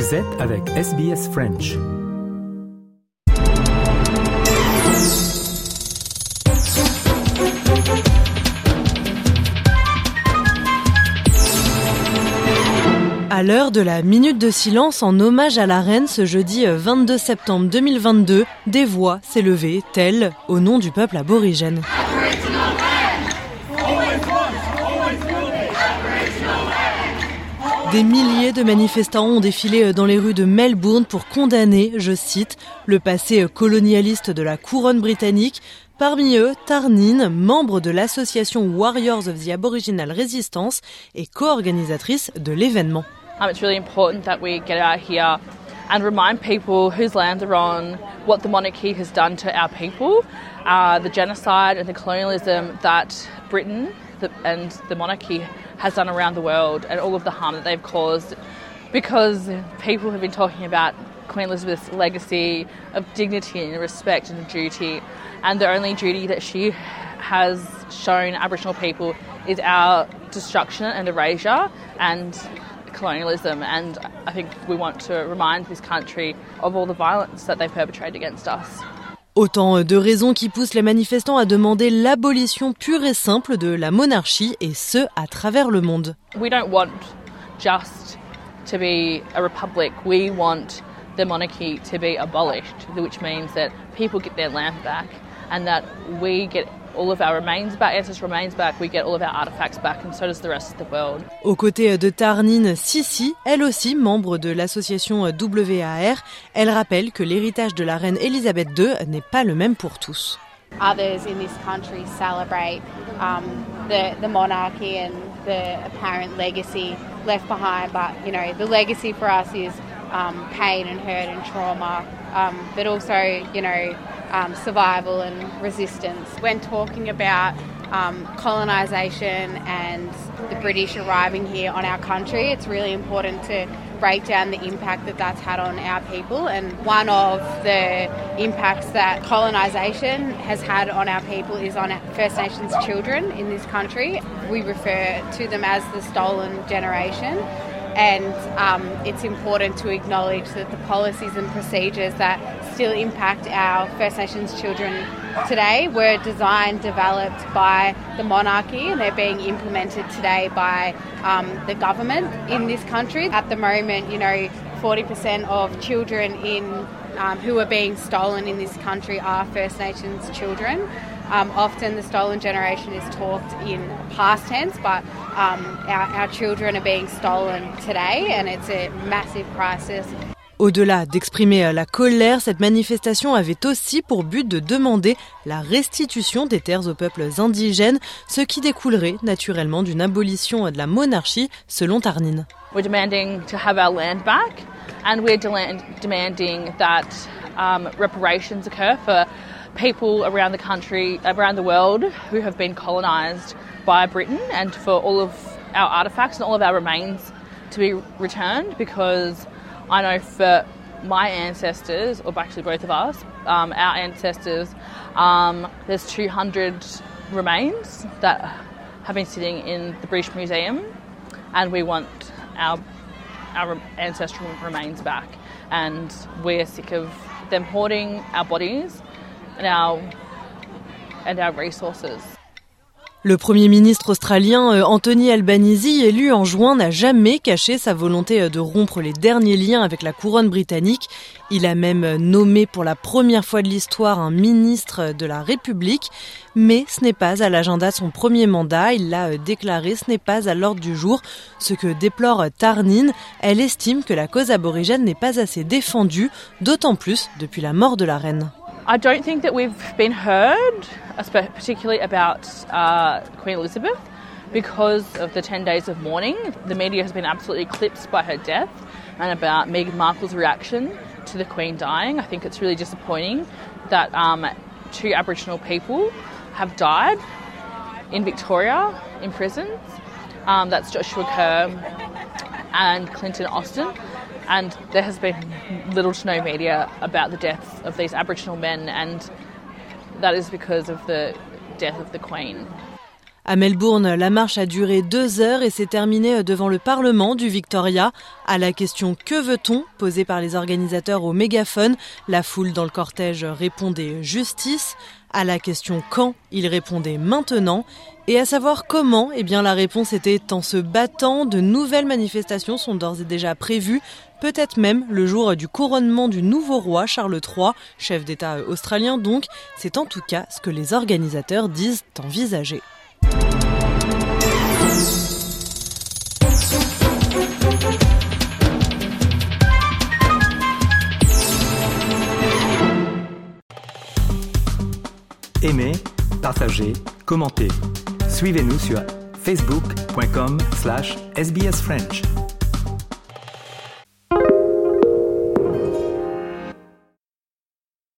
Vous êtes avec SBS French. À l'heure de la minute de silence en hommage à la reine ce jeudi 22 septembre 2022, des voix s'élevaient, telles, au nom du peuple aborigène. Des milliers de manifestants ont défilé dans les rues de Melbourne pour condamner, je cite, le passé colonialiste de la couronne britannique. Parmi eux, Tarnine, membre de l'association Warriors of the Aboriginal Resistance et co-organisatrice de l'événement. Um, and remind people whose land they're on, what the monarchy has done to our people, uh, the genocide and the colonialism that Britain the, and the monarchy has done around the world, and all of the harm that they've caused. Because people have been talking about Queen Elizabeth's legacy of dignity and respect and duty, and the only duty that she has shown Aboriginal people is our destruction and erasure and colonialism. And I think we want to remind this country of all the violence that they've perpetrated against us. Autant de raisons qui poussent les manifestants à demander l'abolition pure et simple de la monarchie, et ce, à travers le monde. We don't want just to be a republic, we want the monarchy to be abolished, which means that people get their land back and that we get all of our remains back, ancestral remains back, we get all of our artifacts back, and so does the rest of the world. Aux côtés de Tarnine Sissi, elle aussi membre de l'association WAR, elle rappelle que l'héritage de la reine Elisabeth II n'est pas le même pour tous. Others in this country celebrate um, the, the monarchy and the apparent legacy left behind, but you know the legacy for us is um, pain and hurt and trauma, um, but also you know um, survival and resistance. When talking about um, colonisation and the British arriving here on our country, it's really important to break down the impact that that's had on our people. And one of the impacts that colonisation has had on our people is on First Nations children in this country. We refer to them as the stolen generation and um, it's important to acknowledge that the policies and procedures that still impact our First Nations children today were designed, developed by the monarchy, and they're being implemented today by um, the government in this country. At the moment, you know, 40% of children in um, who are being stolen in this country are First Nations children. Um, often the stolen generation is talked in past tense, but um, our, our children are being stolen today, and it's a massive crisis. Au-delà d'exprimer la colère, cette manifestation avait aussi pour but de demander la restitution des terres aux peuples indigènes, ce qui découlerait naturellement d'une abolition de la monarchie, selon Tarnine. We're demanding to have our land back, and we're demanding that um, reparations occur for people around the country, around the world who have been colonised by Britain, and for all of our artefacts and all of our remains to be returned because I know for my ancestors, or actually both of us, um, our ancestors, um, there's 200 remains that have been sitting in the British Museum, and we want our our ancestral remains back. And we're sick of them hoarding our bodies Le Premier ministre australien euh, Anthony Albanese, élu en juin, n'a jamais caché sa volonté euh, de rompre les derniers liens avec la couronne britannique. Il a même euh, nommé pour la première fois de l'histoire un ministre de la République. Mais ce n'est pas à l'agenda de son premier mandat. Il l'a déclaré, ce n'est pas à l'ordre du jour. Ce que déplore Tarnine, elle estime que la cause aborigène n'est pas assez défendue, d'autant plus depuis la mort de la reine. I don't think that we've been heard, particularly about uh, Queen Elizabeth, because of the 10 days of mourning. The media has been absolutely eclipsed by her death and about Meghan Markle's reaction to the Queen dying. I think it's really disappointing that um, two Aboriginal people have died in Victoria in prisons. Um, that's Joshua Kerr and Clinton Austin. And there has been little to no media about the deaths of these Aboriginal men, and that is because of the death of the Queen. À Melbourne, la marche a duré deux heures et s'est terminée devant le Parlement du Victoria. À la question Que veut-on? posée par les organisateurs au mégaphone, la foule dans le cortège répondait justice. À la question quand, il répondait maintenant. Et à savoir comment, eh bien la réponse était en se battant. De nouvelles manifestations sont d'ores et déjà prévues. Peut-être même le jour du couronnement du nouveau roi Charles III, chef d'État australien donc. C'est en tout cas ce que les organisateurs disent envisager. Aimez, partagez, commentez. Suivez-nous sur facebook.com slash sbsfrench.